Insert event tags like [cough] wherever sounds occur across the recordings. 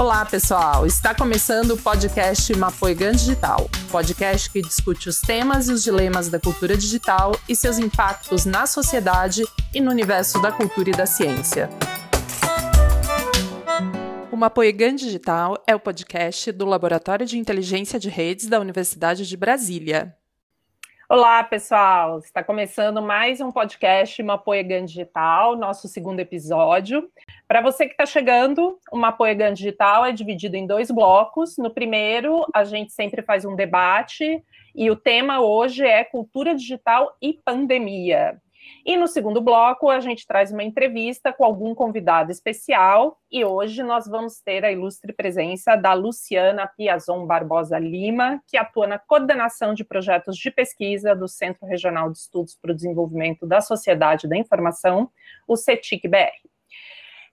Olá, pessoal! Está começando o podcast Mapoigan Digital, podcast que discute os temas e os dilemas da cultura digital e seus impactos na sociedade e no universo da cultura e da ciência. O Mapoigan Digital é o podcast do Laboratório de Inteligência de Redes da Universidade de Brasília. Olá, pessoal! Está começando mais um podcast Mapoegan Digital, nosso segundo episódio. Para você que está chegando, o Mapoegan Digital é dividido em dois blocos. No primeiro, a gente sempre faz um debate e o tema hoje é cultura digital e pandemia. E no segundo bloco, a gente traz uma entrevista com algum convidado especial. E hoje nós vamos ter a ilustre presença da Luciana Piazon Barbosa Lima, que atua na coordenação de projetos de pesquisa do Centro Regional de Estudos para o Desenvolvimento da Sociedade da Informação, o CETIC-BR.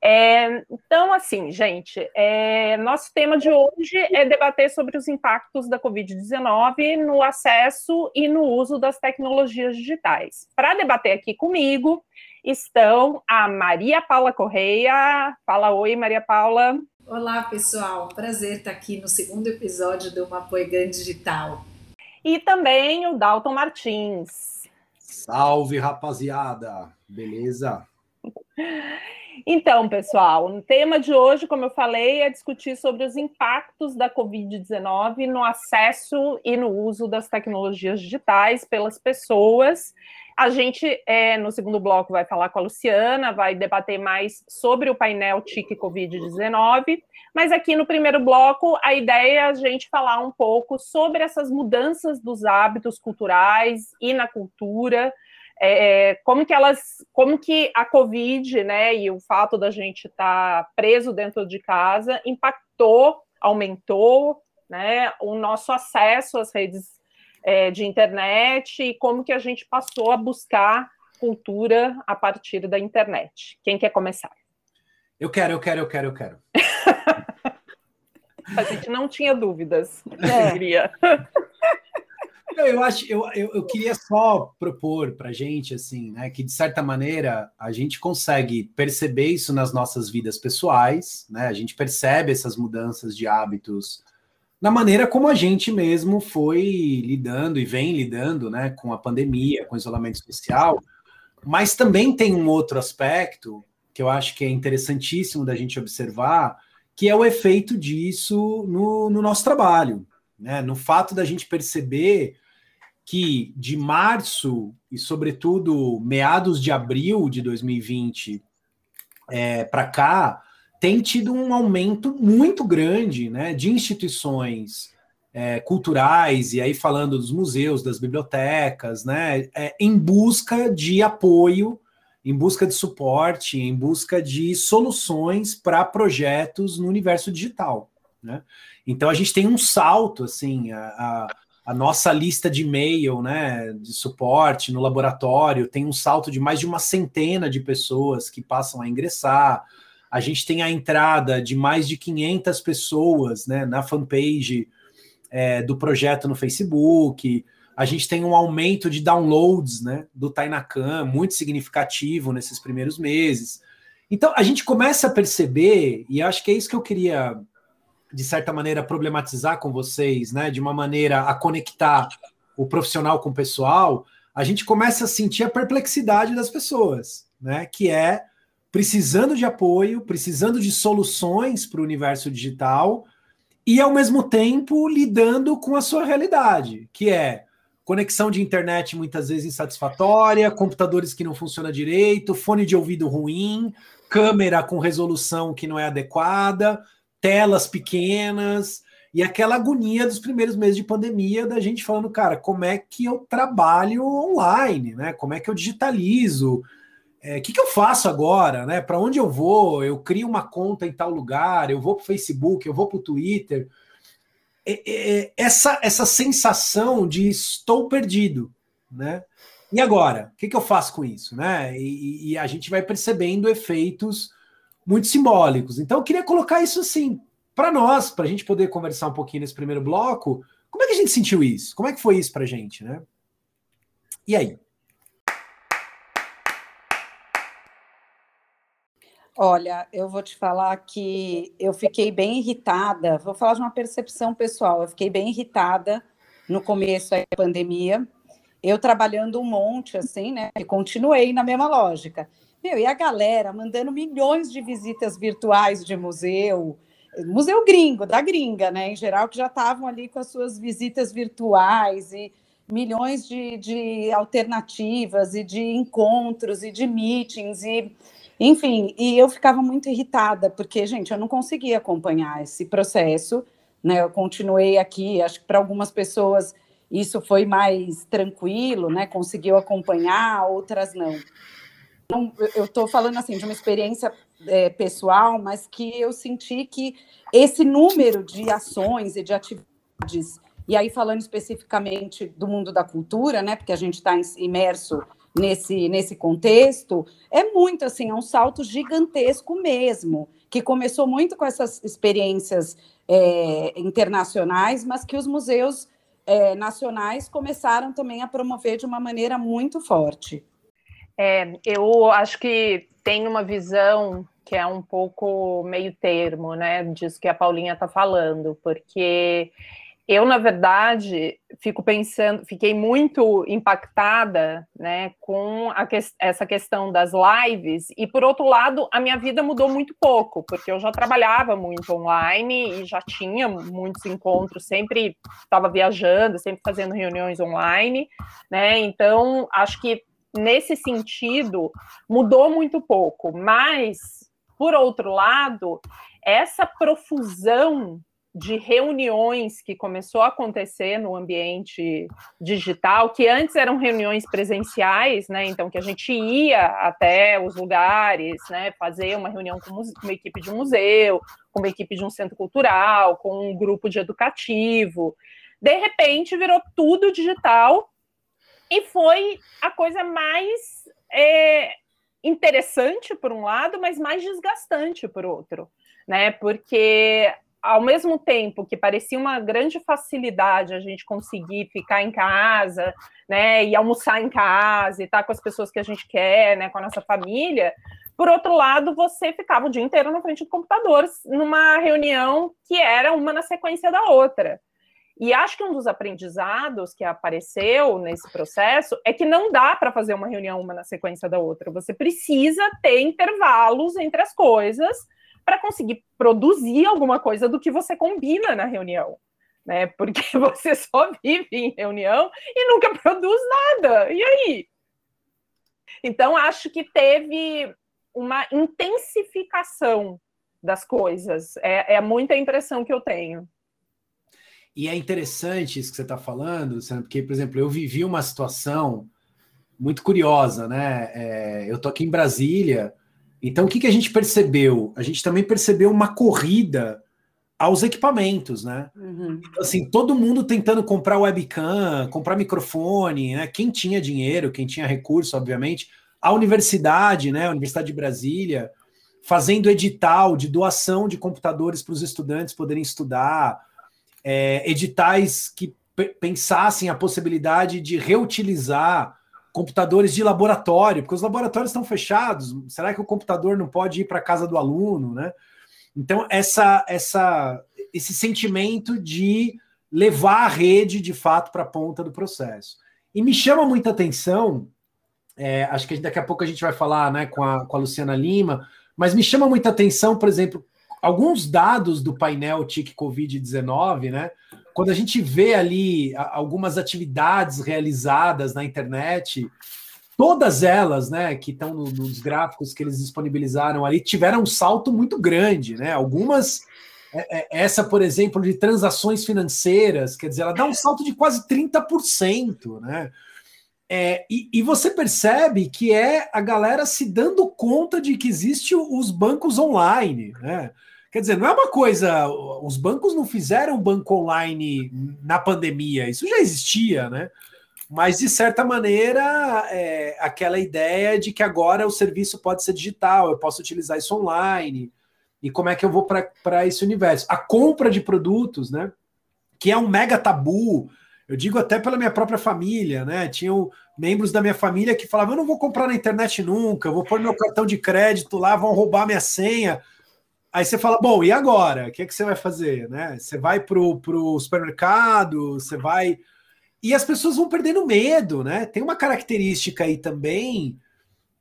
É, então, assim, gente, é, nosso tema de hoje é debater sobre os impactos da Covid-19 no acesso e no uso das tecnologias digitais. Para debater aqui comigo estão a Maria Paula Correia. Fala oi, Maria Paula. Olá, pessoal. Prazer estar aqui no segundo episódio do Mapoigan Digital. E também o Dalton Martins. Salve, rapaziada. Beleza? Então, pessoal, o tema de hoje, como eu falei, é discutir sobre os impactos da Covid-19 no acesso e no uso das tecnologias digitais pelas pessoas. A gente, é, no segundo bloco, vai falar com a Luciana, vai debater mais sobre o painel TIC Covid-19, mas aqui no primeiro bloco, a ideia é a gente falar um pouco sobre essas mudanças dos hábitos culturais e na cultura, é, é, como que elas, como que a Covid, né, e o fato da gente estar tá preso dentro de casa impactou, aumentou, né, o nosso acesso às redes é, de internet e como que a gente passou a buscar cultura a partir da internet. Quem quer começar? Eu quero, eu quero, eu quero, eu quero. [laughs] a gente não tinha dúvidas, é. queria. [laughs] Eu acho, eu, eu, eu queria só propor para gente assim, né, que de certa maneira a gente consegue perceber isso nas nossas vidas pessoais, né? A gente percebe essas mudanças de hábitos na maneira como a gente mesmo foi lidando e vem lidando, né, com a pandemia, com o isolamento social. Mas também tem um outro aspecto que eu acho que é interessantíssimo da gente observar, que é o efeito disso no, no nosso trabalho, né? No fato da gente perceber que de março e, sobretudo, meados de abril de 2020 é, para cá, tem tido um aumento muito grande né, de instituições é, culturais, e aí falando dos museus, das bibliotecas, né, é, em busca de apoio, em busca de suporte, em busca de soluções para projetos no universo digital. Né? Então a gente tem um salto assim, a, a a nossa lista de e-mail, né, de suporte no laboratório tem um salto de mais de uma centena de pessoas que passam a ingressar. A gente tem a entrada de mais de 500 pessoas, né, na fanpage é, do projeto no Facebook. A gente tem um aumento de downloads, né, do Tainacan muito significativo nesses primeiros meses. Então a gente começa a perceber, e acho que é isso que eu queria de certa maneira, problematizar com vocês, né, de uma maneira a conectar o profissional com o pessoal, a gente começa a sentir a perplexidade das pessoas, né, que é precisando de apoio, precisando de soluções para o universo digital e, ao mesmo tempo, lidando com a sua realidade, que é conexão de internet muitas vezes insatisfatória, computadores que não funcionam direito, fone de ouvido ruim, câmera com resolução que não é adequada, telas pequenas e aquela agonia dos primeiros meses de pandemia da gente falando, cara, como é que eu trabalho online, né? Como é que eu digitalizo? O é, que, que eu faço agora, né? Para onde eu vou? Eu crio uma conta em tal lugar, eu vou para o Facebook, eu vou para o Twitter. É, é, essa, essa sensação de estou perdido, né? E agora? O que, que eu faço com isso, né? E, e a gente vai percebendo efeitos muito simbólicos. Então, eu queria colocar isso assim para nós, para a gente poder conversar um pouquinho nesse primeiro bloco. Como é que a gente sentiu isso? Como é que foi isso para a gente, né? E aí? Olha, eu vou te falar que eu fiquei bem irritada. Vou falar de uma percepção pessoal. Eu fiquei bem irritada no começo da pandemia. Eu trabalhando um monte, assim, né? E continuei na mesma lógica. Meu, e a galera mandando milhões de visitas virtuais de museu, museu gringo, da gringa, né? Em geral, que já estavam ali com as suas visitas virtuais e milhões de, de alternativas e de encontros e de meetings e enfim, e eu ficava muito irritada, porque, gente, eu não conseguia acompanhar esse processo, né? Eu continuei aqui, acho que para algumas pessoas isso foi mais tranquilo, né? Conseguiu acompanhar, outras não. Eu estou falando assim de uma experiência é, pessoal, mas que eu senti que esse número de ações e de atividades, e aí falando especificamente do mundo da cultura, né? Porque a gente está imerso nesse, nesse contexto, é muito assim, é um salto gigantesco mesmo, que começou muito com essas experiências é, internacionais, mas que os museus é, nacionais começaram também a promover de uma maneira muito forte. É, eu acho que tem uma visão que é um pouco meio termo, né, disso que a Paulinha está falando, porque eu, na verdade, fico pensando, fiquei muito impactada, né, com que, essa questão das lives, e por outro lado, a minha vida mudou muito pouco, porque eu já trabalhava muito online e já tinha muitos encontros, sempre estava viajando, sempre fazendo reuniões online, né, então acho que nesse sentido mudou muito pouco, mas por outro lado, essa profusão de reuniões que começou a acontecer no ambiente digital, que antes eram reuniões presenciais, né? Então que a gente ia até os lugares, né? Fazer uma reunião com uma equipe de um museu, com uma equipe de um centro cultural, com um grupo de educativo. De repente virou tudo digital e foi a coisa mais é, interessante por um lado, mas mais desgastante por outro, né? Porque ao mesmo tempo que parecia uma grande facilidade a gente conseguir ficar em casa, né, e almoçar em casa, e estar com as pessoas que a gente quer, né, com a nossa família, por outro lado, você ficava o dia inteiro na frente do computador, numa reunião que era uma na sequência da outra. E acho que um dos aprendizados que apareceu nesse processo é que não dá para fazer uma reunião uma na sequência da outra. Você precisa ter intervalos entre as coisas para conseguir produzir alguma coisa do que você combina na reunião. Né? Porque [laughs] você só vive em reunião e nunca produz nada. E aí? Então, acho que teve uma intensificação das coisas. É, é muita impressão que eu tenho. E é interessante isso que você está falando, porque, por exemplo, eu vivi uma situação muito curiosa, né? É, eu tô aqui em Brasília, então, o que, que a gente percebeu? A gente também percebeu uma corrida aos equipamentos, né? Uhum. Então, assim, todo mundo tentando comprar webcam, comprar microfone, né? Quem tinha dinheiro, quem tinha recurso, obviamente. A universidade, né? A Universidade de Brasília, fazendo edital de doação de computadores para os estudantes poderem estudar, é, editais que pensassem a possibilidade de reutilizar computadores de laboratório, porque os laboratórios estão fechados. Será que o computador não pode ir para a casa do aluno, né? Então essa essa esse sentimento de levar a rede de fato para a ponta do processo. E me chama muita atenção, é, acho que daqui a pouco a gente vai falar né, com, a, com a Luciana Lima, mas me chama muita atenção, por exemplo, alguns dados do painel TIC Covid-19, né? quando a gente vê ali algumas atividades realizadas na internet, todas elas, né, que estão nos gráficos que eles disponibilizaram ali, tiveram um salto muito grande, né? Algumas, é, é, essa, por exemplo, de transações financeiras, quer dizer, ela dá um salto de quase 30%, né? É, e, e, você percebe que é a galera se dando conta de que existe os bancos online, né? Quer dizer, não é uma coisa. Os bancos não fizeram banco online na pandemia, isso já existia, né? Mas, de certa maneira, é aquela ideia de que agora o serviço pode ser digital, eu posso utilizar isso online. E como é que eu vou para esse universo? A compra de produtos, né? Que é um mega tabu. Eu digo até pela minha própria família, né? Tinham membros da minha família que falavam: eu não vou comprar na internet nunca, vou pôr meu cartão de crédito lá, vão roubar minha senha. Aí você fala: bom, e agora? O que, é que você vai fazer? Né? Você vai para o supermercado, você vai. E as pessoas vão perdendo medo, né? Tem uma característica aí também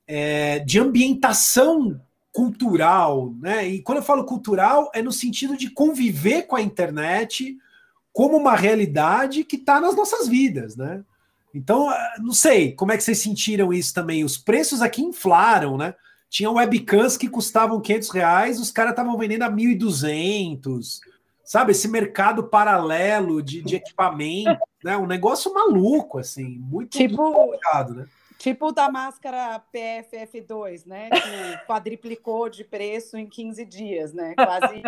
é, de ambientação cultural, né? E quando eu falo cultural, é no sentido de conviver com a internet como uma realidade que está nas nossas vidas, né? Então, ah, não sei como é que vocês sentiram isso também. Os preços aqui inflaram, né? Tinha webcams que custavam 500 reais, os caras estavam vendendo a 1.200, sabe? Esse mercado paralelo de, de equipamento, né? Um negócio maluco, assim, muito tipo, complicado, né? Tipo da máscara PFF2, né? Que quadriplicou de preço em 15 dias, né? Quase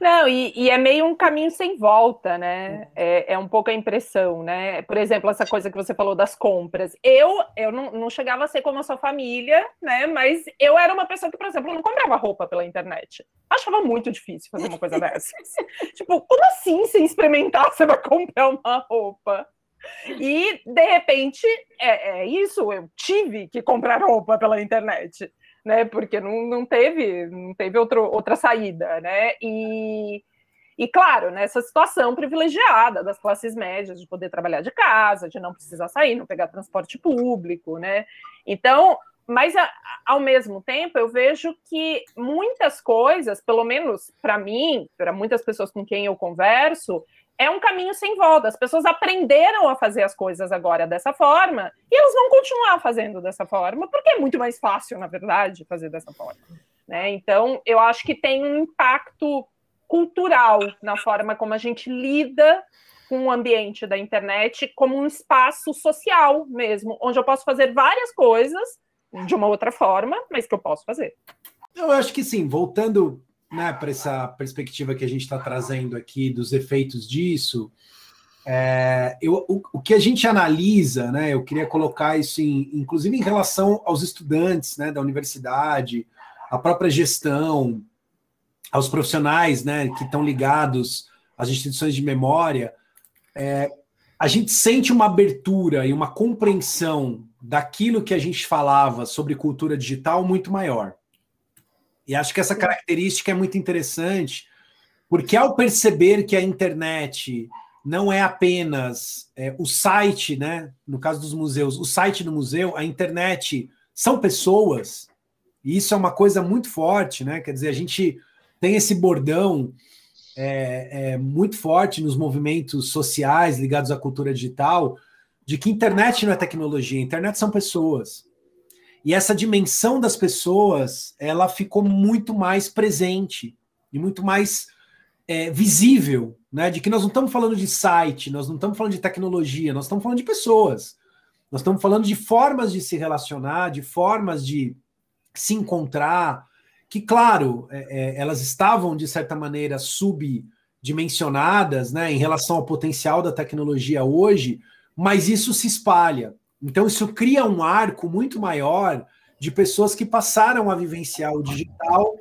não, e, e, é meio um caminho sem volta, né? É, é, um pouco a impressão, né? Por exemplo, essa coisa que você falou das compras. Eu, eu não, não, chegava a ser como a sua família, né? Mas eu era uma pessoa que, por exemplo, não comprava roupa pela internet. Achava muito difícil fazer uma coisa [laughs] dessas. tipo, como assim, sem experimentar, você vai comprar uma roupa? E, de repente, é, é isso, eu tive que comprar roupa pela internet né? Porque não, não teve, não teve outro, outra saída, né? E, e claro, nessa situação privilegiada das classes médias de poder trabalhar de casa, de não precisar sair, não pegar transporte público, né? Então, mas ao mesmo tempo eu vejo que muitas coisas, pelo menos para mim, para muitas pessoas com quem eu converso, é um caminho sem volta. As pessoas aprenderam a fazer as coisas agora dessa forma e elas vão continuar fazendo dessa forma, porque é muito mais fácil, na verdade, fazer dessa forma. Né? Então, eu acho que tem um impacto cultural na forma como a gente lida com o ambiente da internet como um espaço social mesmo, onde eu posso fazer várias coisas de uma outra forma, mas que eu posso fazer. Eu acho que sim, voltando né, para essa perspectiva que a gente está trazendo aqui dos efeitos disso, é, eu, o, o, que a gente analisa, né, eu queria colocar isso, em, inclusive em relação aos estudantes né, da universidade, a própria gestão, aos profissionais né, que estão ligados às instituições de memória, é, a gente sente uma abertura e uma compreensão daquilo que a gente falava sobre cultura digital muito maior. E acho que essa característica é muito interessante, porque ao perceber que a internet não é apenas é, o site, né? No caso dos museus, o site do museu, a internet são pessoas, e isso é uma coisa muito forte, né? Quer dizer, a gente tem esse bordão é, é, muito forte nos movimentos sociais ligados à cultura digital, de que internet não é tecnologia, internet são pessoas. E essa dimensão das pessoas, ela ficou muito mais presente e muito mais é, visível, né? De que nós não estamos falando de site, nós não estamos falando de tecnologia, nós estamos falando de pessoas. Nós estamos falando de formas de se relacionar, de formas de se encontrar, que, claro, é, é, elas estavam, de certa maneira, subdimensionadas né, em relação ao potencial da tecnologia hoje, mas isso se espalha. Então, isso cria um arco muito maior de pessoas que passaram a vivenciar o digital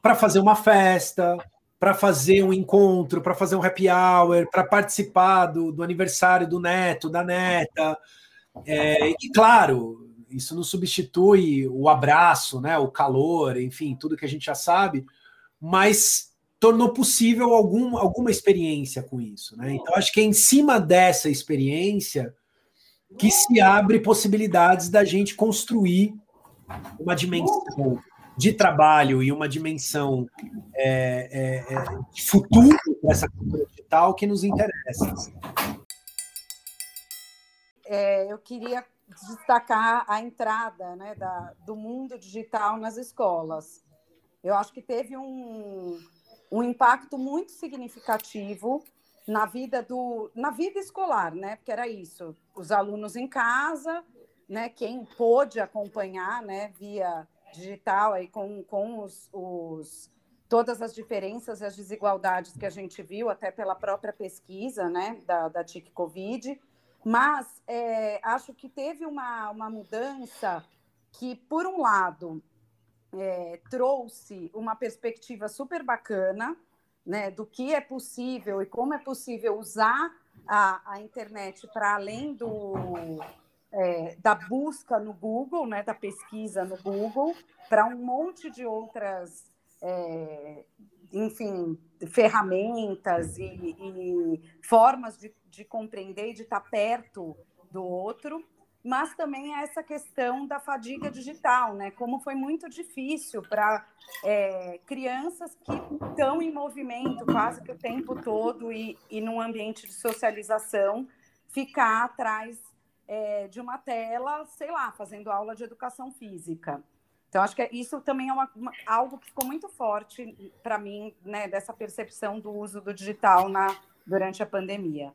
para fazer uma festa, para fazer um encontro, para fazer um happy hour, para participar do, do, aniversário do neto, da neta. É, e, claro, isso não substitui o abraço, né, o calor, enfim, tudo que a gente já sabe, mas tornou possível algum, alguma experiência com isso. Né? Então, acho que é em cima dessa experiência que se abre possibilidades da gente construir uma dimensão de trabalho e uma dimensão é, é, é, de futuro dessa cultura digital que nos interessa. É, eu queria destacar a entrada né, da, do mundo digital nas escolas. Eu acho que teve um, um impacto muito significativo na vida do na vida escolar, né? Porque era isso, os alunos em casa, né? Quem pôde acompanhar, né? Via digital aí com, com os, os todas as diferenças e as desigualdades que a gente viu até pela própria pesquisa, né? Da, da TIC Covid, mas é, acho que teve uma, uma mudança que, por um lado, é, trouxe uma perspectiva super bacana né, do que é possível e como é possível usar a, a internet para além do, é, da busca no Google, né, da pesquisa no Google, para um monte de outras, é, enfim, ferramentas e, e formas de, de, compreender e de estar perto do outro, mas também essa questão da fadiga digital, né? Como foi muito difícil para é, crianças que estão em movimento quase que o tempo todo e, e num ambiente de socialização ficar atrás é, de uma tela, sei lá, fazendo aula de educação física. Então, acho que isso também é uma, uma, algo que ficou muito forte para mim, né, dessa percepção do uso do digital na, durante a pandemia.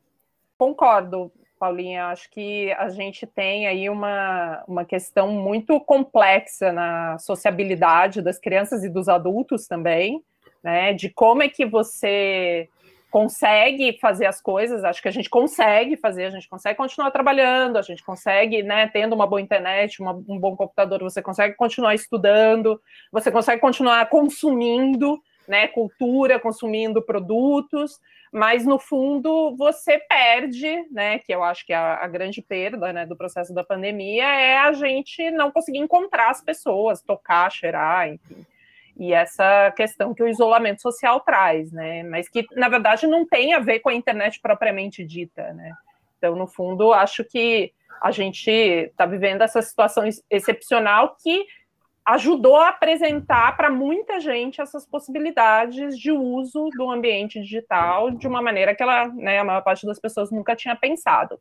Concordo, Paulinha. Acho que a gente tem aí uma, uma questão muito complexa na sociabilidade das crianças e dos adultos também, né? De como é que você consegue fazer as coisas, acho que a gente consegue fazer, a gente consegue continuar trabalhando, a gente consegue, né, tendo uma boa internet, uma, um bom computador, você consegue continuar estudando, você consegue continuar consumindo, né, cultura, consumindo produtos, mas no fundo você perde, né, que eu acho que é a, a grande perda, né, do processo da pandemia é a gente não conseguir encontrar as pessoas, tocar, cheirar, enfim e essa questão que o isolamento social traz, né? Mas que, na verdade, não tem a ver com a internet propriamente dita, né? Então, no fundo, acho que a gente está vivendo essa situação excepcional que ajudou a apresentar para muita gente essas possibilidades de uso do ambiente digital de uma maneira que ela, né, a maior parte das pessoas nunca tinha pensado.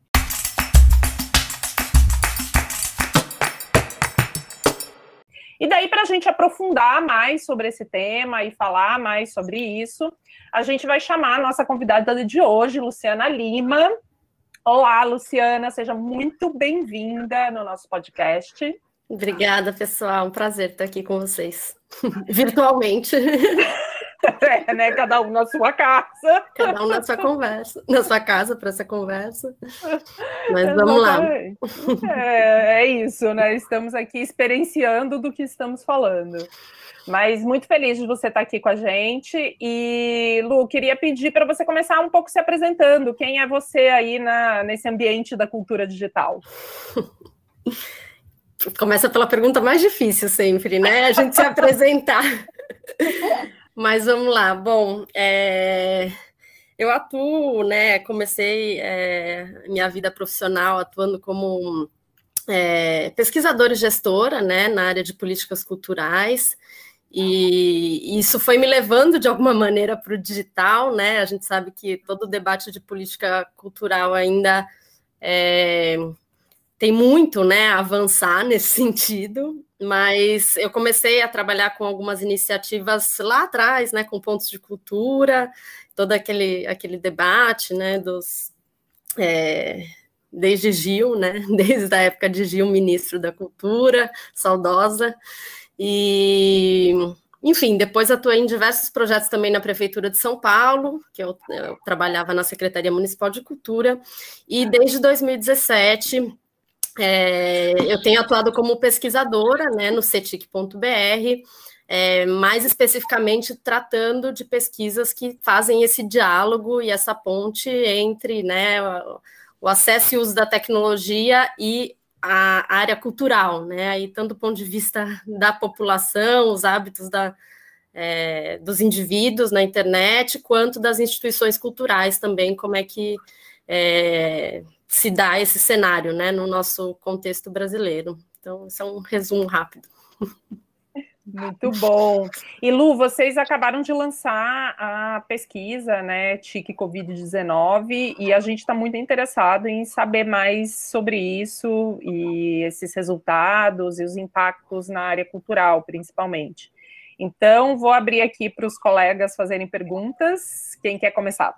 E daí, para a gente aprofundar mais sobre esse tema e falar mais sobre isso, a gente vai chamar a nossa convidada de hoje, Luciana Lima. Olá, Luciana, seja muito bem-vinda no nosso podcast. Obrigada, pessoal. Um prazer estar aqui com vocês, [laughs] virtualmente. [laughs] É, né? Cada um na sua casa. Cada um na sua conversa, na sua casa para essa conversa. Mas vamos lá. É, é isso, né? Estamos aqui experienciando do que estamos falando. Mas muito feliz de você estar aqui com a gente. E, Lu, queria pedir para você começar um pouco se apresentando. Quem é você aí na, nesse ambiente da cultura digital? [laughs] Começa pela pergunta mais difícil sempre, né? A gente se apresentar. [laughs] Mas vamos lá. Bom, é, eu atuo, né? Comecei é, minha vida profissional atuando como é, pesquisadora e gestora, né, na área de políticas culturais. E isso foi me levando de alguma maneira para o digital, né? A gente sabe que todo o debate de política cultural ainda é, tem muito, né, a avançar [laughs] nesse sentido mas eu comecei a trabalhar com algumas iniciativas lá atrás, né, com pontos de cultura, todo aquele, aquele debate, né, dos é, desde Gil, né, [laughs] desde a época de Gil, ministro da Cultura, saudosa, e enfim, depois atuei em diversos projetos também na Prefeitura de São Paulo, que eu, eu trabalhava na Secretaria Municipal de Cultura, e desde 2017 é, eu tenho atuado como pesquisadora né, no cetic.br, é, mais especificamente tratando de pesquisas que fazem esse diálogo e essa ponte entre né, o acesso e uso da tecnologia e a área cultural, né? Aí, tanto do ponto de vista da população, os hábitos da, é, dos indivíduos na internet, quanto das instituições culturais também, como é que é, se dá esse cenário, né, no nosso contexto brasileiro. Então, isso é um resumo rápido. Muito bom. E Lu, vocês acabaram de lançar a pesquisa, né, TIC Covid-19, e a gente está muito interessado em saber mais sobre isso e esses resultados e os impactos na área cultural, principalmente. Então, vou abrir aqui para os colegas fazerem perguntas. Quem quer começar?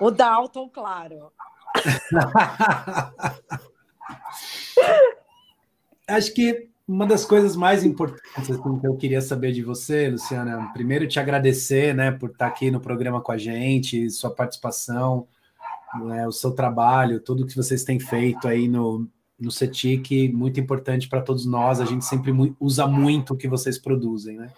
O Dalton, claro. [laughs] Acho que uma das coisas mais importantes assim, que eu queria saber de você, Luciana, primeiro te agradecer, né, por estar aqui no programa com a gente, sua participação, né, o seu trabalho, tudo que vocês têm feito aí no, no CETIC, muito importante para todos nós, a gente sempre usa muito o que vocês produzem, né?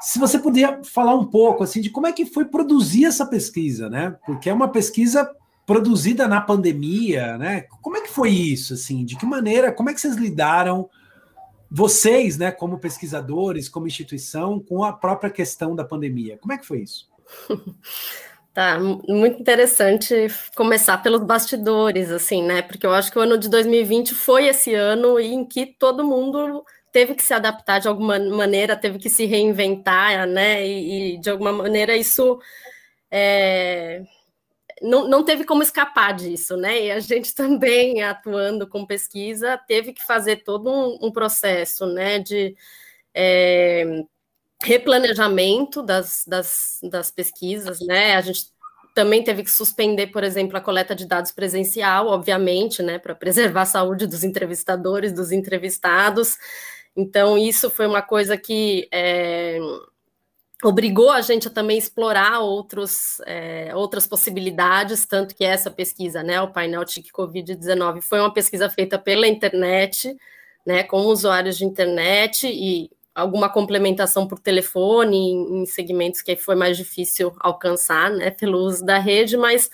se você podia falar um pouco assim de como é que foi produzir essa pesquisa, né? Porque é uma pesquisa produzida na pandemia, né? Como é que foi isso, assim? De que maneira, como é que vocês lidaram, vocês, né, como pesquisadores, como instituição, com a própria questão da pandemia? Como é que foi isso? [laughs] Tá, muito interessante começar pelos bastidores, assim, né? Porque eu acho que o ano de 2020 foi esse ano em que todo mundo teve que se adaptar de alguma maneira, teve que se reinventar, né? E, e de alguma maneira isso é, não, não teve como escapar disso, né? E a gente [laughs] também, atuando com pesquisa, teve que fazer todo um, um processo, né, de é, replanejamento das, das, das pesquisas, né? A gente também teve que suspender, por exemplo, a coleta de dados presencial, obviamente, né, para preservar a saúde dos entrevistadores, dos entrevistados. Então, isso foi uma coisa que é, obrigou a gente a também explorar outros, é, outras possibilidades, tanto que essa pesquisa, né, o painel TIC Covid-19, foi uma pesquisa feita pela internet, né, com usuários de internet e alguma complementação por telefone em, em segmentos que foi mais difícil alcançar, né, pelo uso da rede, mas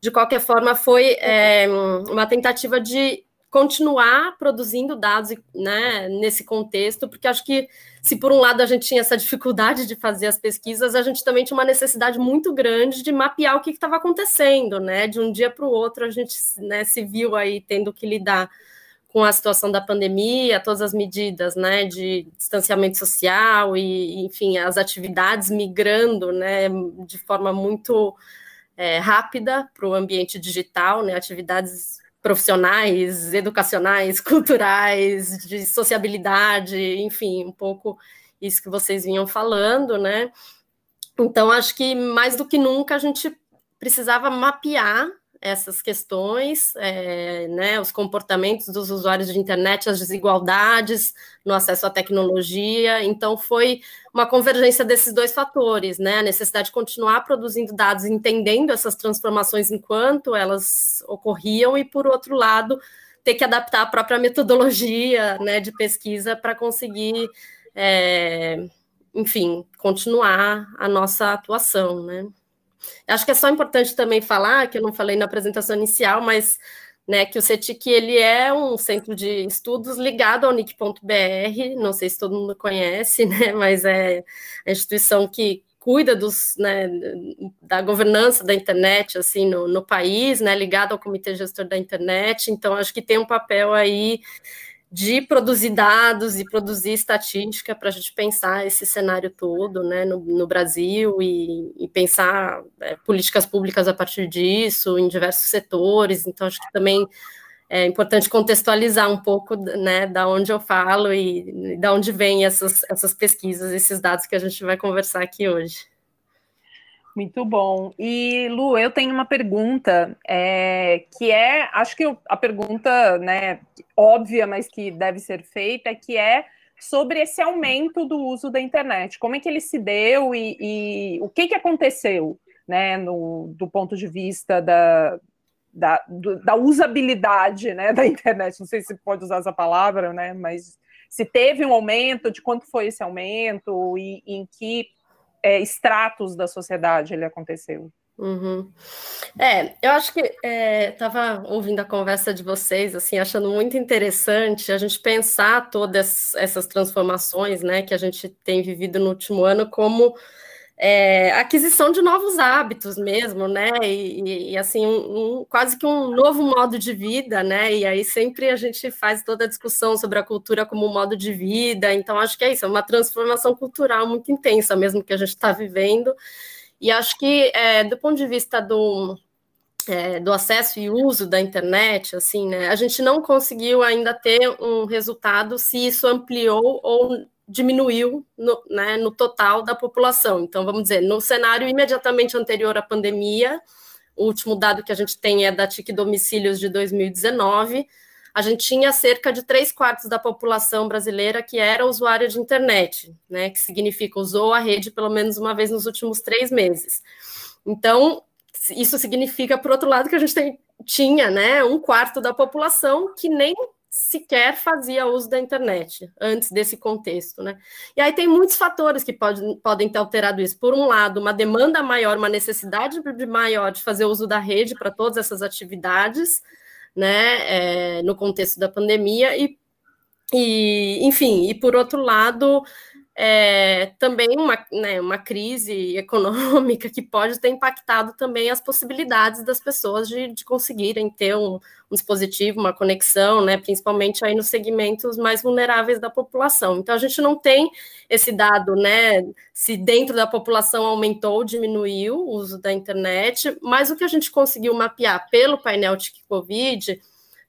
de qualquer forma foi é, uma tentativa de continuar produzindo dados né, nesse contexto, porque acho que se por um lado a gente tinha essa dificuldade de fazer as pesquisas, a gente também tinha uma necessidade muito grande de mapear o que estava acontecendo, né? De um dia para o outro a gente né, se viu aí tendo que lidar com a situação da pandemia, todas as medidas, né, de distanciamento social e, enfim, as atividades migrando, né, de forma muito é, rápida para o ambiente digital, né, atividades profissionais, educacionais, [laughs] culturais, de sociabilidade, enfim, um pouco isso que vocês vinham falando, né? Então, acho que mais do que nunca a gente precisava mapear essas questões, é, né, os comportamentos dos usuários de internet, as desigualdades no acesso à tecnologia. Então, foi uma convergência desses dois fatores, né, a necessidade de continuar produzindo dados, entendendo essas transformações enquanto elas ocorriam, e, por outro lado, ter que adaptar a própria metodologia né, de pesquisa para conseguir, é, enfim, continuar a nossa atuação, né. Acho que é só importante também falar, que eu não falei na apresentação inicial, mas né, que o CETIC ele é um centro de estudos ligado ao NIC.br, não sei se todo mundo conhece, [laughs] né, mas é a instituição que cuida dos, né, da governança da internet assim no, no país, né, ligado ao Comitê Gestor da Internet, então acho que tem um papel aí de produzir dados e produzir estatística para a gente pensar esse cenário todo né, no, no Brasil e, e pensar é, políticas públicas a partir disso, em diversos setores. Então, acho que também é importante contextualizar um pouco né, da onde eu falo e da onde vêm essas, essas pesquisas, esses dados que a gente vai conversar aqui hoje. Muito bom. E Lu, eu tenho uma pergunta é, que é, acho que a pergunta, né, óbvia, mas que deve ser feita, que é sobre esse aumento do uso da internet. Como é que ele se deu e, e o que, que aconteceu, né, no, do ponto de vista da, da, do, da usabilidade, né, da internet. Não sei se pode usar essa palavra, né, mas se teve um aumento, de quanto foi esse aumento e, e em que é, estratos da sociedade ele aconteceu. Uhum. É, eu acho que estava é, ouvindo a conversa de vocês, assim, achando muito interessante a gente pensar todas essas transformações, né, que a gente tem vivido no último ano como é, aquisição de novos hábitos mesmo, né? E, e assim, um, um, quase que um novo modo de vida, né? E aí sempre a gente faz toda a discussão sobre a cultura como um modo de vida. Então, acho que é isso, é uma transformação cultural muito intensa mesmo que a gente está vivendo. E acho que, é, do ponto de vista do, é, do acesso e uso da internet, assim, né, a gente não conseguiu ainda ter um resultado se isso ampliou ou diminuiu no, né, no total da população. Então, vamos dizer, no cenário imediatamente anterior à pandemia, o último dado que a gente tem é da TIC Domicílios de 2019, a gente tinha cerca de três quartos da população brasileira que era usuária de internet, né, que significa usou a rede pelo menos uma vez nos últimos três meses. Então, isso significa, por outro lado, que a gente tem, tinha né, um quarto da população que nem sequer fazia uso da internet antes desse contexto, né? E aí tem muitos fatores que pode, podem ter alterado isso. Por um lado, uma demanda maior, uma necessidade de maior de fazer uso da rede para todas essas atividades, né? É, no contexto da pandemia e, e, enfim, e por outro lado, é, também uma, né, uma crise [laughs] econômica que pode ter impactado também as possibilidades das pessoas de, de conseguirem ter um, um, dispositivo, uma conexão, né, principalmente aí nos segmentos mais vulneráveis da população. Então a gente não tem esse dado, né, se dentro da população aumentou ou diminuiu o uso da internet, mas o que a gente conseguiu mapear pelo painel TIC Covid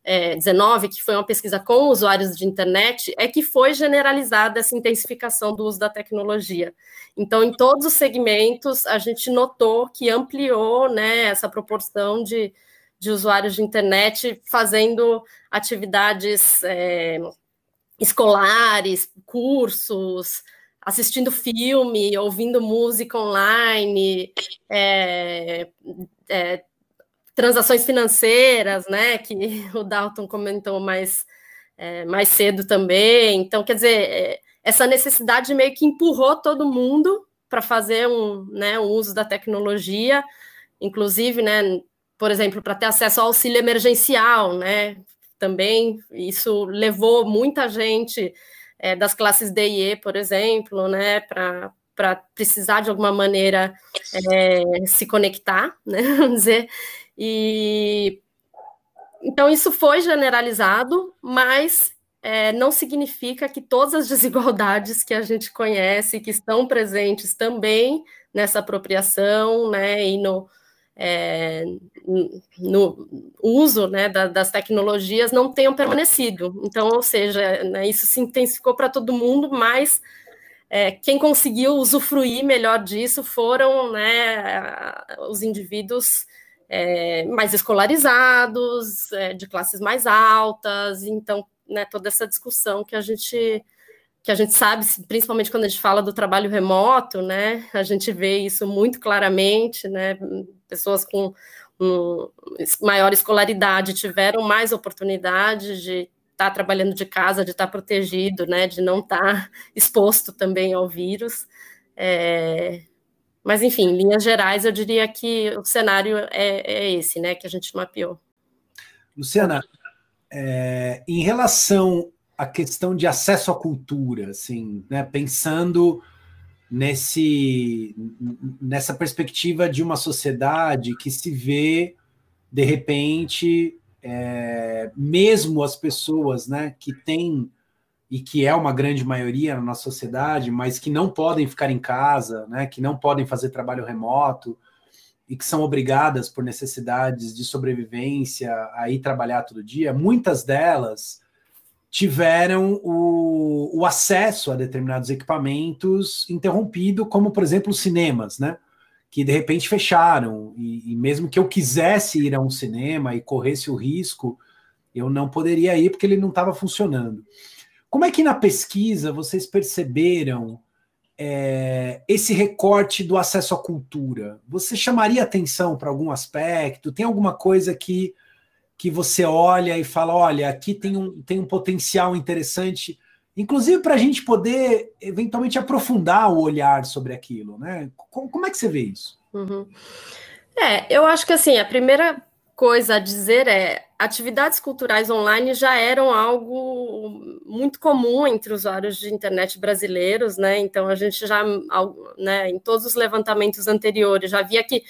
é, 19, que foi uma pesquisa com usuários de internet, é que foi generalizada essa intensificação do uso da tecnologia. Então, em todos os segmentos, a gente notou que ampliou né, essa proporção de, de usuários de internet fazendo atividades é, escolares, cursos, assistindo filme, ouvindo música online, é, é, transações financeiras, né, que [laughs] o Dalton comentou mais, é, mais cedo também. Então, quer dizer, é, essa necessidade meio que empurrou todo mundo para fazer um, né, um uso da tecnologia, inclusive, né, por exemplo, para ter acesso ao auxílio emergencial, né, também isso levou muita gente é, das classes D e E, por exemplo, né, para para precisar de alguma maneira é, se conectar, né, [laughs] vamos dizer, e então isso foi generalizado, mas é, não significa que todas as [laughs] desigualdades que a gente conhece, que estão presentes também nessa apropriação, né, e no, é, no uso né, da, das tecnologias não tenham permanecido. Então, ou seja, né, isso se intensificou para todo mundo, mas é, quem conseguiu usufruir melhor disso foram né, os indivíduos é, mais escolarizados, é, de classes mais altas, então, né, toda essa discussão que a gente que a gente sabe, principalmente quando a gente fala do trabalho remoto, né, a gente vê isso muito claramente, né, pessoas com um, maior escolaridade tiveram mais oportunidade de estar tá trabalhando de casa, de estar tá protegido, né, de não estar tá [laughs] exposto também ao vírus. É, mas, enfim, em linhas gerais, eu diria que o cenário é, é esse, né, que a gente mapeou. Luciana, é, em relação à questão de acesso à cultura, assim, né, pensando nesse, nessa perspectiva de uma sociedade que se vê, de repente, é, mesmo as pessoas né, que têm e que é uma grande maioria na nossa sociedade, mas que não podem ficar em casa, né, que não podem fazer trabalho remoto e que são obrigadas por necessidades de sobrevivência a ir trabalhar todo dia, muitas delas tiveram o, o acesso a determinados equipamentos interrompido, como por exemplo os cinemas, né? Que de repente fecharam, e, e mesmo que eu quisesse ir a um cinema e corresse o risco, eu não poderia ir porque ele não estava funcionando. Como é que na pesquisa vocês perceberam é, esse recorte do acesso à cultura? Você chamaria atenção para algum aspecto? Tem alguma coisa que, que você olha e fala: olha, aqui tem um, tem um potencial interessante, inclusive para a gente poder eventualmente aprofundar o olhar sobre aquilo, né? Como, como é que você vê isso? Uhum. É, eu acho que assim, a primeira coisa a dizer é atividades culturais online já eram algo muito comum entre usuários de internet brasileiros, né? Então a gente já, né, em todos os levantamentos anteriores, já via que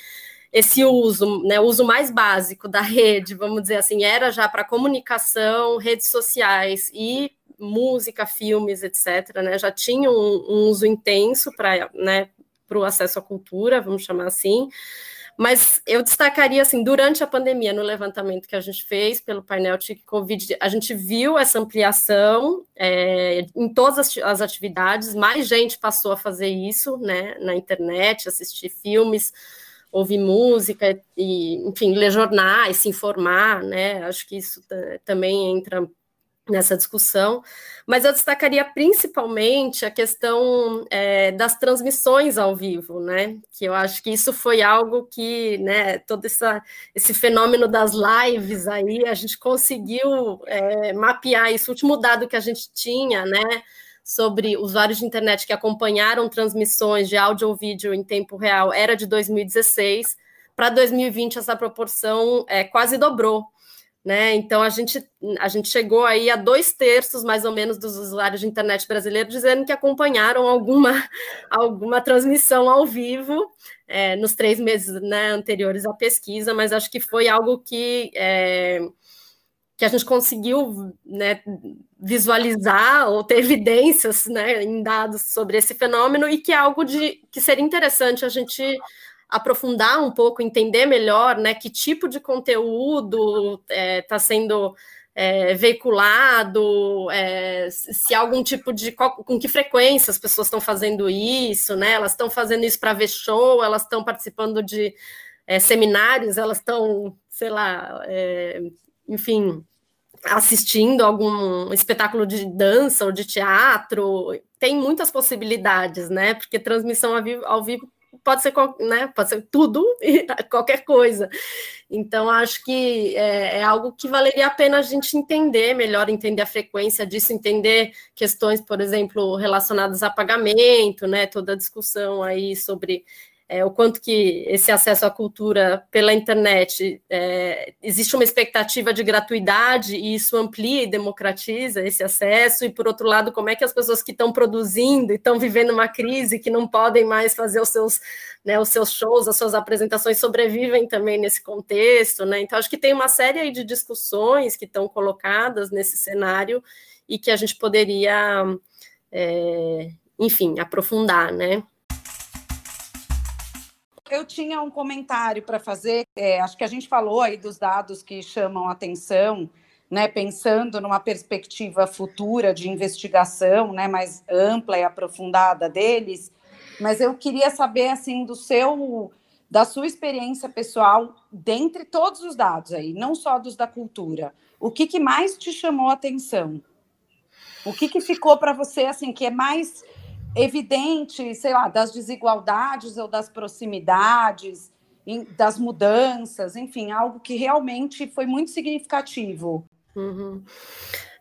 esse uso, né, o uso mais básico da rede, vamos dizer assim, era já para comunicação, redes sociais e música, filmes, etc. Né? Já tinha um, um uso intenso para né, o acesso à cultura, vamos chamar assim. Mas eu destacaria, assim, durante a pandemia, no levantamento que a gente fez pelo painel TIC Covid, a gente viu essa ampliação é, em todas as, atividades, mais gente passou a fazer isso, né, na internet, assistir filmes, ouvir música, e, enfim, ler jornais, se informar, né, acho que isso também entra nessa discussão, mas eu destacaria principalmente a questão é, das transmissões ao vivo, né? Que eu acho que isso foi algo que, né, todo essa, esse fenômeno das lives aí, a gente conseguiu é, mapear isso. O último dado que a gente tinha, né? Sobre usuários de internet que acompanharam transmissões de áudio ou vídeo em tempo real era de 2016. Para 2020, essa proporção é, quase dobrou. Né? Então a gente, a gente chegou aí a dois terços mais ou menos dos usuários de internet brasileiros dizendo que acompanharam alguma, [laughs] alguma transmissão ao vivo é, nos três meses né, anteriores à pesquisa, mas acho que foi algo que, é, que a gente conseguiu né, visualizar ou ter evidências né, em dados sobre esse fenômeno e que é algo de que seria interessante a gente aprofundar um pouco, entender melhor né, que tipo de conteúdo está é, tá sendo é, veiculado, é, se algum tipo de. Qual, com que frequência as pessoas estão fazendo isso, né? Elas estão fazendo isso para ver show, elas estão participando de é, seminários, elas estão, sei lá, é, enfim, assistindo algum espetáculo de dança ou de teatro. Tem muitas possibilidades, né? Porque transmissão ao vivo pode ser, né, pode ser tudo e [laughs] qualquer coisa. Então, acho que é, é, algo que valeria a pena a gente entender melhor, entender a frequência disso, entender questões, por exemplo, relacionadas a pagamento, né, toda a discussão aí sobre é, o quanto que esse acesso à cultura pela internet é, existe uma expectativa de gratuidade e isso amplia e democratiza esse acesso, e por outro lado, como é que as pessoas que estão produzindo e estão vivendo uma crise, que não podem mais fazer os seus, né, os seus shows, as suas apresentações, sobrevivem também nesse contexto, né? Então, acho que tem uma série de discussões que estão colocadas nesse cenário e que a gente poderia, é, enfim, aprofundar, né? Eu tinha um comentário para fazer. É, acho que a gente falou aí dos dados que chamam atenção, né, pensando numa perspectiva futura de investigação, né, mais ampla e aprofundada deles. Mas eu queria saber assim do seu, da sua experiência pessoal, dentre todos os dados aí, não só dos da cultura. O que, que mais te chamou atenção? O que, que ficou para você assim que é mais evidente, sei lá, das desigualdades ou das proximidades, das mudanças, enfim, algo que realmente foi muito significativo. Uhum.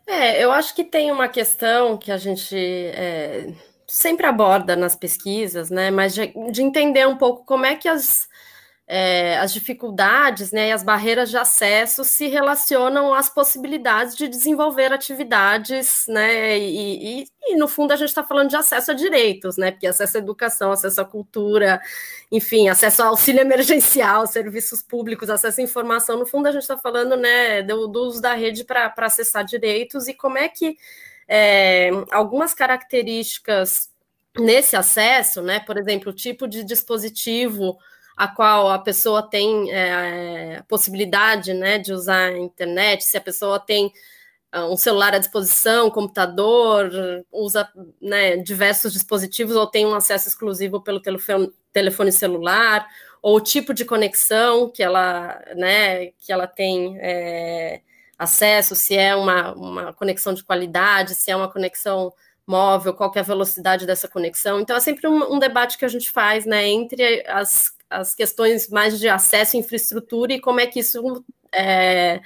É, eu acho que tem uma questão que a gente é, sempre aborda nas pesquisas, né? Mas de, de entender um pouco como é que as é, as dificuldades né, e as barreiras de acesso se relacionam às possibilidades de desenvolver atividades, né, e, e, e no fundo a gente está falando de acesso a direitos, né, porque acesso à educação, acesso à cultura, enfim, acesso ao auxílio emergencial, serviços públicos, acesso à informação, no fundo a gente está falando né, do, do uso da rede para acessar direitos e como é que é, algumas características nesse acesso, né, por exemplo, o tipo de dispositivo a qual a pessoa tem é, possibilidade né, de usar a internet, se a pessoa tem uh, um celular à disposição, um computador, usa né, diversos dispositivos ou tem um acesso exclusivo pelo telefone, telefone celular, ou o tipo de conexão que ela, né, que ela tem é, acesso, se é uma, uma conexão de qualidade, se é uma conexão móvel, qual é a velocidade dessa conexão. Então, é sempre um, um debate que a gente faz né, entre as as questões mais de acesso à infraestrutura e como é que isso é,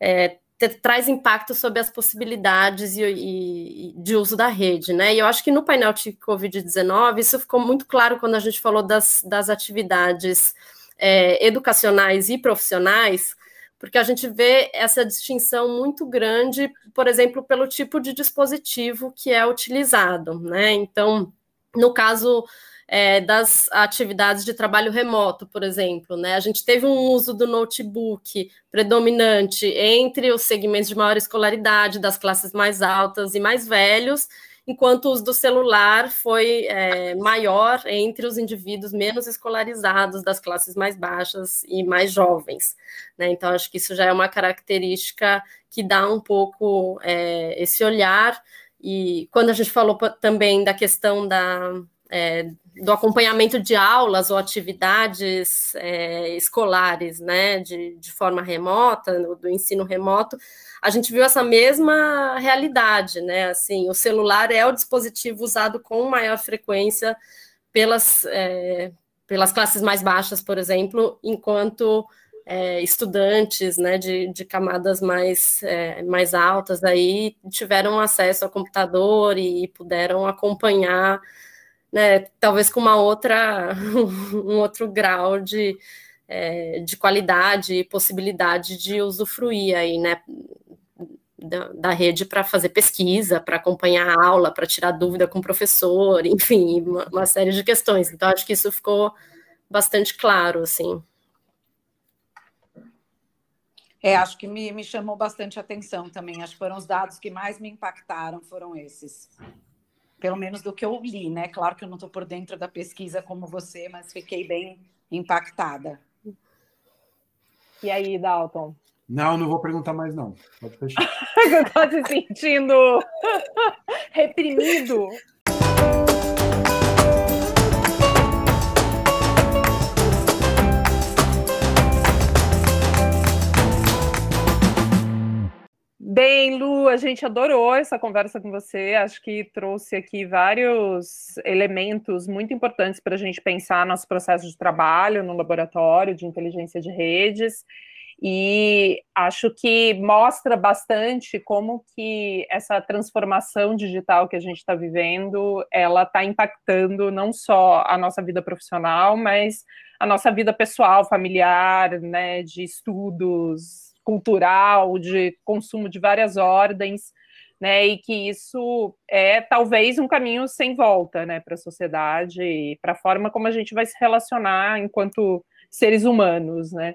é, traz impacto sobre as possibilidades e, e, de uso da rede, né? E eu acho que no painel de Covid-19 isso ficou muito claro quando a gente falou das, das atividades é, educacionais e profissionais, porque a gente vê essa distinção muito grande, por exemplo, pelo tipo de dispositivo que é utilizado, né? Então, no caso é, das atividades de trabalho remoto, por exemplo. Né? A gente teve um uso do notebook predominante entre os segmentos de maior escolaridade, das classes mais altas e mais velhos, enquanto o uso do celular foi é, maior entre os indivíduos menos escolarizados, das classes mais baixas e mais jovens. Né? Então, acho que isso já é uma característica que dá um pouco é, esse olhar. E quando a gente falou também da questão da, é, do acompanhamento de aulas ou atividades é, escolares, né, de, de forma remota, do, ensino remoto, a gente viu essa mesma realidade, né? Assim, o celular é o dispositivo usado com maior frequência pelas, é, pelas classes mais baixas, por exemplo, enquanto é, estudantes né, de, de camadas mais, é, mais altas aí tiveram acesso ao computador e puderam acompanhar, né, talvez com uma outra, [laughs] um outro grau de, é, de qualidade e possibilidade de usufruir aí, né, da, da rede para fazer pesquisa, para acompanhar a aula, para tirar dúvida com o professor, [laughs] enfim, uma, uma série de questões. Então, acho que isso ficou bastante claro, assim. É, acho que me, me chamou bastante atenção também. Acho que foram os dados que mais me impactaram, foram esses. Pelo menos do que eu li, né? Claro que eu não estou por dentro da pesquisa como você, mas fiquei bem impactada. E aí, Dalton? Não, não vou perguntar mais, não. Pode fechar. [laughs] Está se sentindo reprimido. Bem, Lu, a gente adorou essa conversa com você. Acho que trouxe aqui vários elementos muito importantes para a gente pensar nosso processo de trabalho no laboratório de inteligência de redes e acho que mostra bastante como que essa transformação digital que a gente está vivendo, ela está impactando não só a nossa vida profissional, mas a nossa vida pessoal, familiar, né, de estudos, cultural, de consumo de várias ordens, né, e que isso é talvez um caminho sem volta, né, para a sociedade e para a forma como a gente vai se relacionar enquanto seres humanos, né.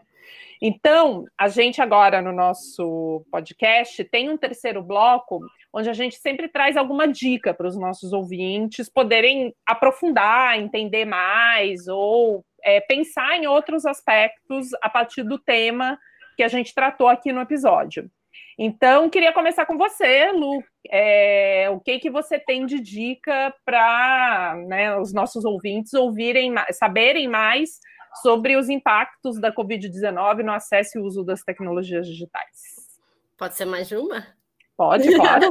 Então, a gente agora no nosso podcast tem um terceiro bloco onde a gente sempre traz alguma dica para os nossos ouvintes poderem aprofundar, entender mais ou é, pensar em outros aspectos a partir do tema que a gente tratou aqui no episódio. Então, queria começar com você, Lu. É, o que que você tem de dica para né, os nossos ouvintes ouvirem, saberem mais sobre os impactos da Covid-19 no acesso e uso das tecnologias digitais. Pode ser mais de uma? Pode, [laughs] claro.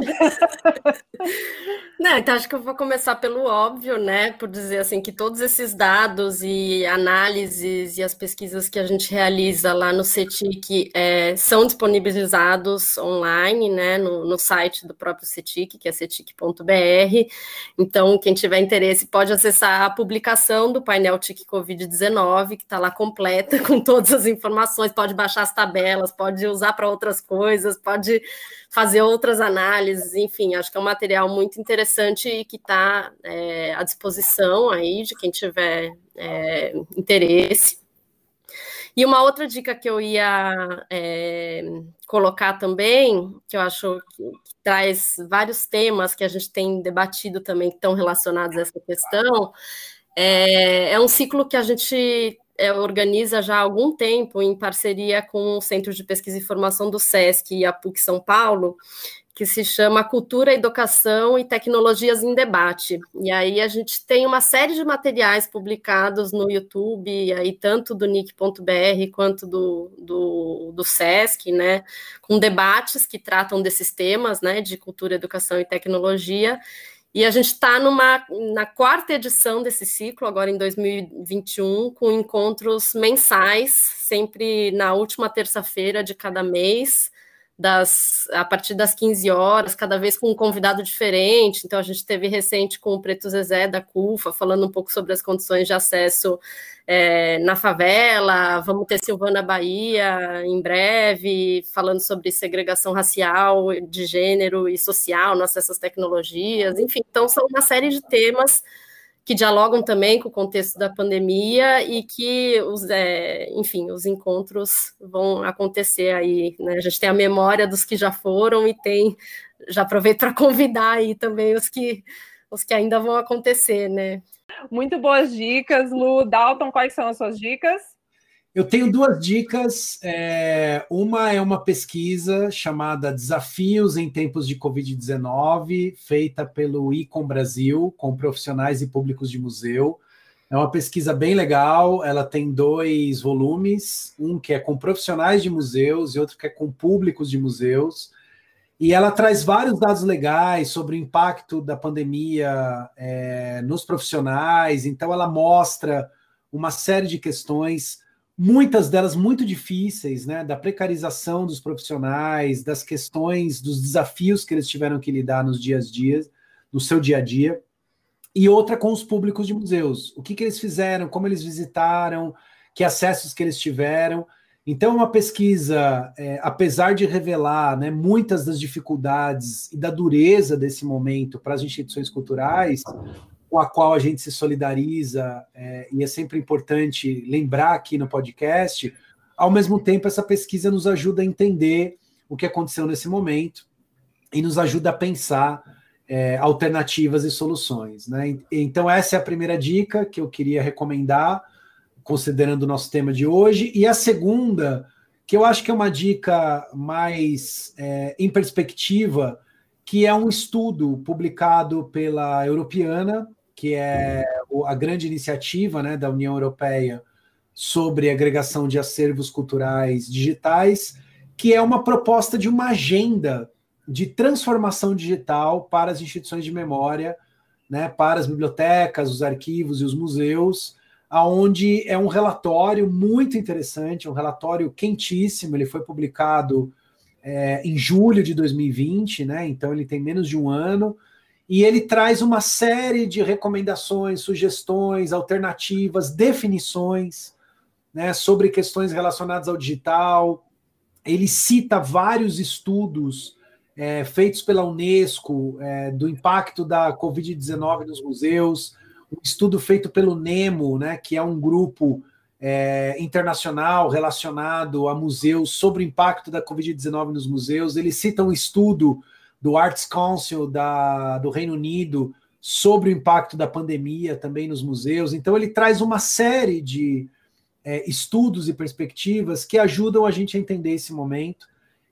Não, então acho que eu vou começar pelo óbvio, né? Por dizer assim que todos esses dados e análises e as pesquisas que a gente realiza lá no CETIC é, são disponibilizados online, né? No, no site do próprio CETIC, que é cetic.br. Então, quem tiver interesse pode acessar a publicação do painel TIC Covid-19, que está lá completa [laughs] com todas as informações, pode baixar as tabelas, pode usar para outras coisas, pode fazer outras análises, enfim, acho que é um material muito interessante e que está é, à disposição aí de quem tiver é, interesse. E uma outra dica que eu ia é, colocar também, que eu acho que, que, traz vários temas que a gente tem debatido também que estão relacionados a essa questão, é, é um ciclo que a gente organiza já há algum tempo, em parceria com o Centro de Pesquisa e Formação do SESC e a PUC São Paulo, que se chama Cultura, Educação e Tecnologias em Debate. E aí a gente tem uma série de materiais publicados no YouTube, aí tanto do nick.br quanto do, do, do SESC, né, com debates que tratam desses temas, né, de cultura, educação e tecnologia, e a gente está na quarta edição desse ciclo, agora em 2021, com encontros mensais, sempre na última terça-feira de cada mês, das, a partir das 15 horas, cada vez com um convidado diferente. Então, a gente teve recente com o Preto Zezé da CUFA, falando um pouco sobre as condições de acesso é, na favela. Vamos ter Silvana Bahia em breve, falando sobre segregação racial, de gênero e social no acesso às tecnologias. Enfim, então, são uma série de temas que dialogam também com o contexto da pandemia e que os, é, enfim, os encontros vão acontecer aí, né? A gente tem a memória dos que já foram e tem, já aproveito para convidar aí também os que os que ainda vão acontecer, né? Muito boas dicas, Lu. Dalton, quais são as suas dicas? Eu tenho duas dicas. É, uma é uma pesquisa chamada Desafios em Tempos de Covid-19, feita pelo ICOM Brasil, com profissionais e públicos de museu. É uma pesquisa bem legal. Ela tem dois volumes: um que é com profissionais de museus e outro que é com públicos de museus. E ela traz vários dados legais sobre o impacto da pandemia é, nos profissionais. Então, ela mostra uma série de questões muitas delas muito difíceis, né, da precarização dos profissionais, das questões, dos desafios que eles tiveram que lidar nos dias dias, no seu dia a dia, e outra com os públicos de museus, o que, que eles fizeram, como eles visitaram, que acessos que eles tiveram. Então, uma pesquisa, é, apesar de revelar né, muitas das dificuldades e da dureza desse momento para as instituições culturais, com a qual a gente se solidariza, é, e é sempre importante lembrar aqui no podcast, ao mesmo tempo, essa pesquisa nos ajuda a entender o que aconteceu nesse momento e nos ajuda a pensar é, alternativas e soluções. Né? Então, essa é a primeira dica que eu queria recomendar, considerando o nosso tema de hoje. E a segunda, que eu acho que é uma dica mais é, em perspectiva, que é um estudo publicado pela Europeana, que é a grande iniciativa né, da União Europeia sobre agregação de acervos culturais digitais, que é uma proposta de uma agenda de transformação digital para as instituições de memória, né, para as bibliotecas, os arquivos e os museus, aonde é um relatório muito interessante, um relatório quentíssimo. Ele foi publicado é, em julho de 2020, né? Então ele tem menos de um ano e ele traz uma série de recomendações, sugestões, alternativas, definições né, sobre questões relacionadas ao digital. Ele cita vários estudos é, feitos pela Unesco é, do impacto da Covid-19 nos museus, um estudo feito pelo NEMO, né, que é um grupo é, internacional relacionado a museus sobre o impacto da Covid-19 nos museus. Ele cita um estudo do Arts Council da, do Reino Unido sobre o impacto da pandemia também nos museus. Então, ele traz uma série de é, estudos e perspectivas que ajudam a gente a entender esse momento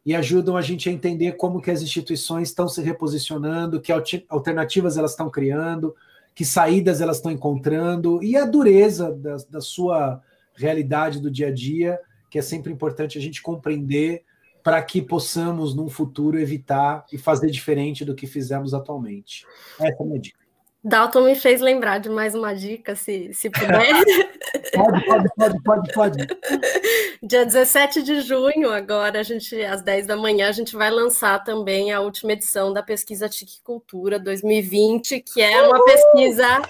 e ajudam a gente a entender como que as instituições estão se reposicionando, que alternativas elas estão criando, que saídas elas estão encontrando e a dureza da, da sua realidade do dia a dia, que é sempre importante a gente compreender para que possamos, num futuro, evitar e fazer diferente do que fizemos atualmente. Essa é a minha dica. Dalton me fez lembrar de mais uma dica, se, se puder. [laughs] pode, pode, pode, pode, pode. [laughs] Dia 17 de junho, agora, a gente, às 10 da manhã, a gente vai lançar também a última edição da pesquisa TIC Cultura 2020, que é uma pesquisa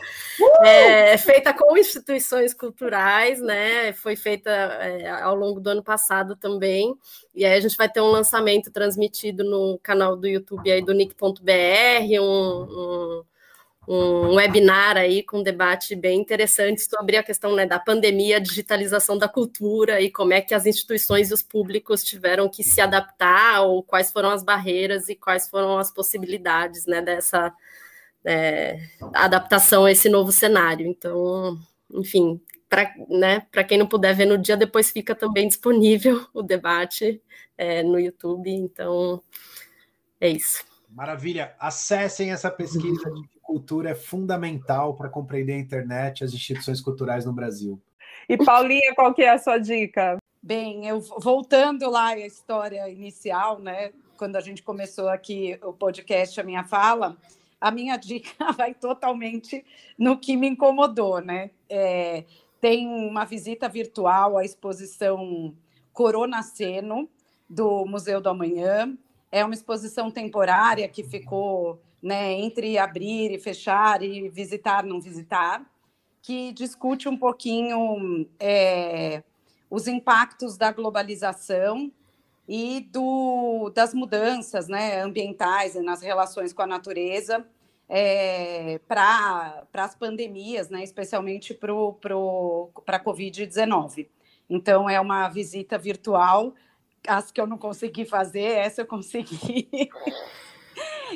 é, feita com instituições culturais, né? Foi feita é, ao longo do ano passado também. E aí a gente vai ter um lançamento transmitido no canal do YouTube aí do nick.br, um, um um webinar aí com um debate bem interessante sobre a questão né, da pandemia, digitalização da cultura e como é que as instituições e os públicos tiveram que se adaptar, ou quais foram as barreiras e quais foram as possibilidades né, dessa é, adaptação a esse novo cenário. Então, enfim, para né, quem não puder ver no dia, depois fica também disponível [laughs] o debate é, no YouTube. Então, é isso. Maravilha. Acessem essa pesquisa de cultura é fundamental para compreender a internet e as instituições culturais no Brasil. E Paulinha, qual que é a sua dica? Bem, eu voltando lá à história inicial, né? Quando a gente começou aqui o podcast, a minha fala, a minha [laughs] dica vai totalmente no que me incomodou, né? É, tem uma visita virtual à exposição Corona Seno, do Museu do Amanhã. É uma exposição temporária que ficou né, entre abrir e fechar e visitar, não visitar, que discute um pouquinho é, os impactos da globalização e do, das mudanças né, ambientais nas relações com a natureza é, para as pandemias, né, especialmente para a Covid-19. Então, é uma visita virtual. As que eu não consegui fazer, essa eu consegui. [laughs]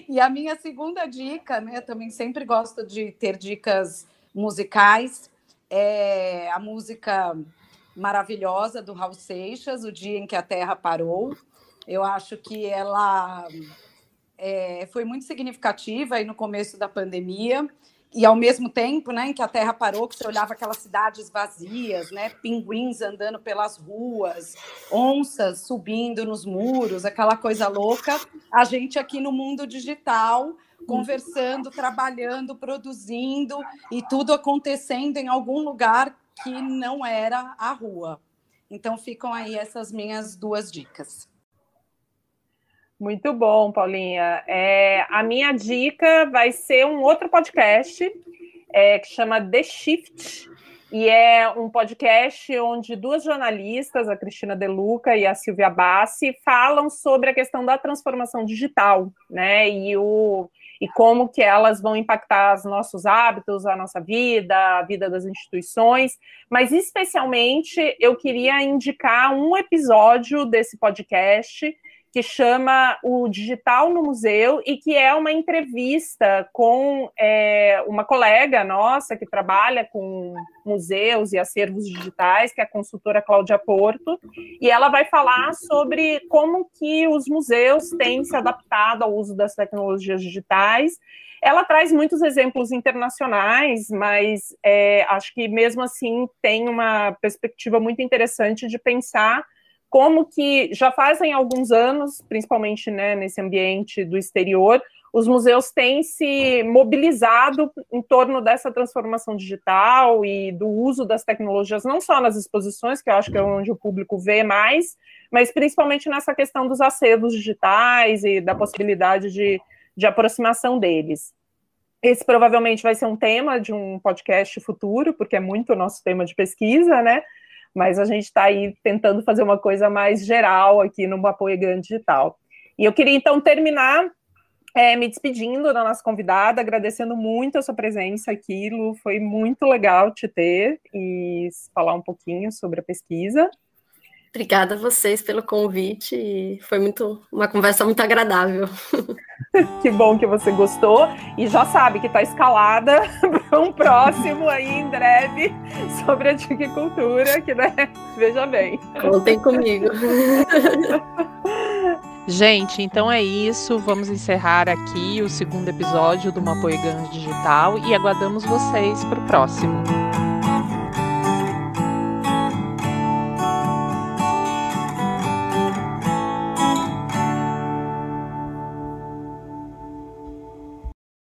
E a minha segunda dica, né? Também sempre gosto de ter dicas musicais. É a música maravilhosa do Raul Seixas, O Dia em que a Terra Parou. Eu acho que ela é, foi muito significativa aí no começo da pandemia e ao mesmo tempo, né, em que a Terra parou, que você olhava aquelas cidades vazias, né, pinguins andando pelas ruas, onças subindo nos muros, aquela coisa louca, a gente aqui no mundo digital conversando, trabalhando, produzindo e tudo acontecendo em algum lugar que não era a rua. Então ficam aí essas minhas duas dicas. Muito bom, Paulinha. É, a minha dica vai ser um outro podcast é, que chama The Shift, e é um podcast onde duas jornalistas, a Cristina Deluca e a Silvia Bassi, falam sobre a questão da transformação digital, né? E, o, e como que elas vão impactar os nossos hábitos, a nossa vida, a vida das instituições. Mas especialmente eu queria indicar um episódio desse podcast que chama O Digital no Museu e que é uma entrevista com é, uma colega nossa que trabalha com museus e acervos digitais, que é a consultora Cláudia Porto, e ela vai falar sobre como que os museus têm se adaptado ao uso das tecnologias digitais. Ela traz muitos exemplos internacionais, mas é, acho que mesmo assim tem uma perspectiva muito interessante de pensar como que já fazem alguns anos, principalmente né, nesse ambiente do exterior, os museus têm se mobilizado em torno dessa transformação digital e do uso das tecnologias, não só nas exposições, que eu acho que é onde o público vê mais, mas principalmente nessa questão dos acervos digitais e da possibilidade de, de aproximação deles. Esse provavelmente vai ser um tema de um podcast futuro, porque é muito o nosso tema de pesquisa, né? Mas a gente está aí tentando fazer uma coisa mais geral aqui no Apoio Digital. E eu queria então terminar é, me despedindo da nossa convidada, agradecendo muito a sua presença aqui, Lu. Foi muito legal te ter e falar um pouquinho sobre a pesquisa. Obrigada a vocês pelo convite. Foi muito uma conversa muito agradável. [laughs] que bom que você gostou e já sabe que está escalada [laughs] para um próximo aí em breve sobre a tiquicultura, que né, veja bem. Contem comigo. [laughs] Gente, então é isso. Vamos encerrar aqui o segundo episódio do Mapoigans Digital e aguardamos vocês para o próximo.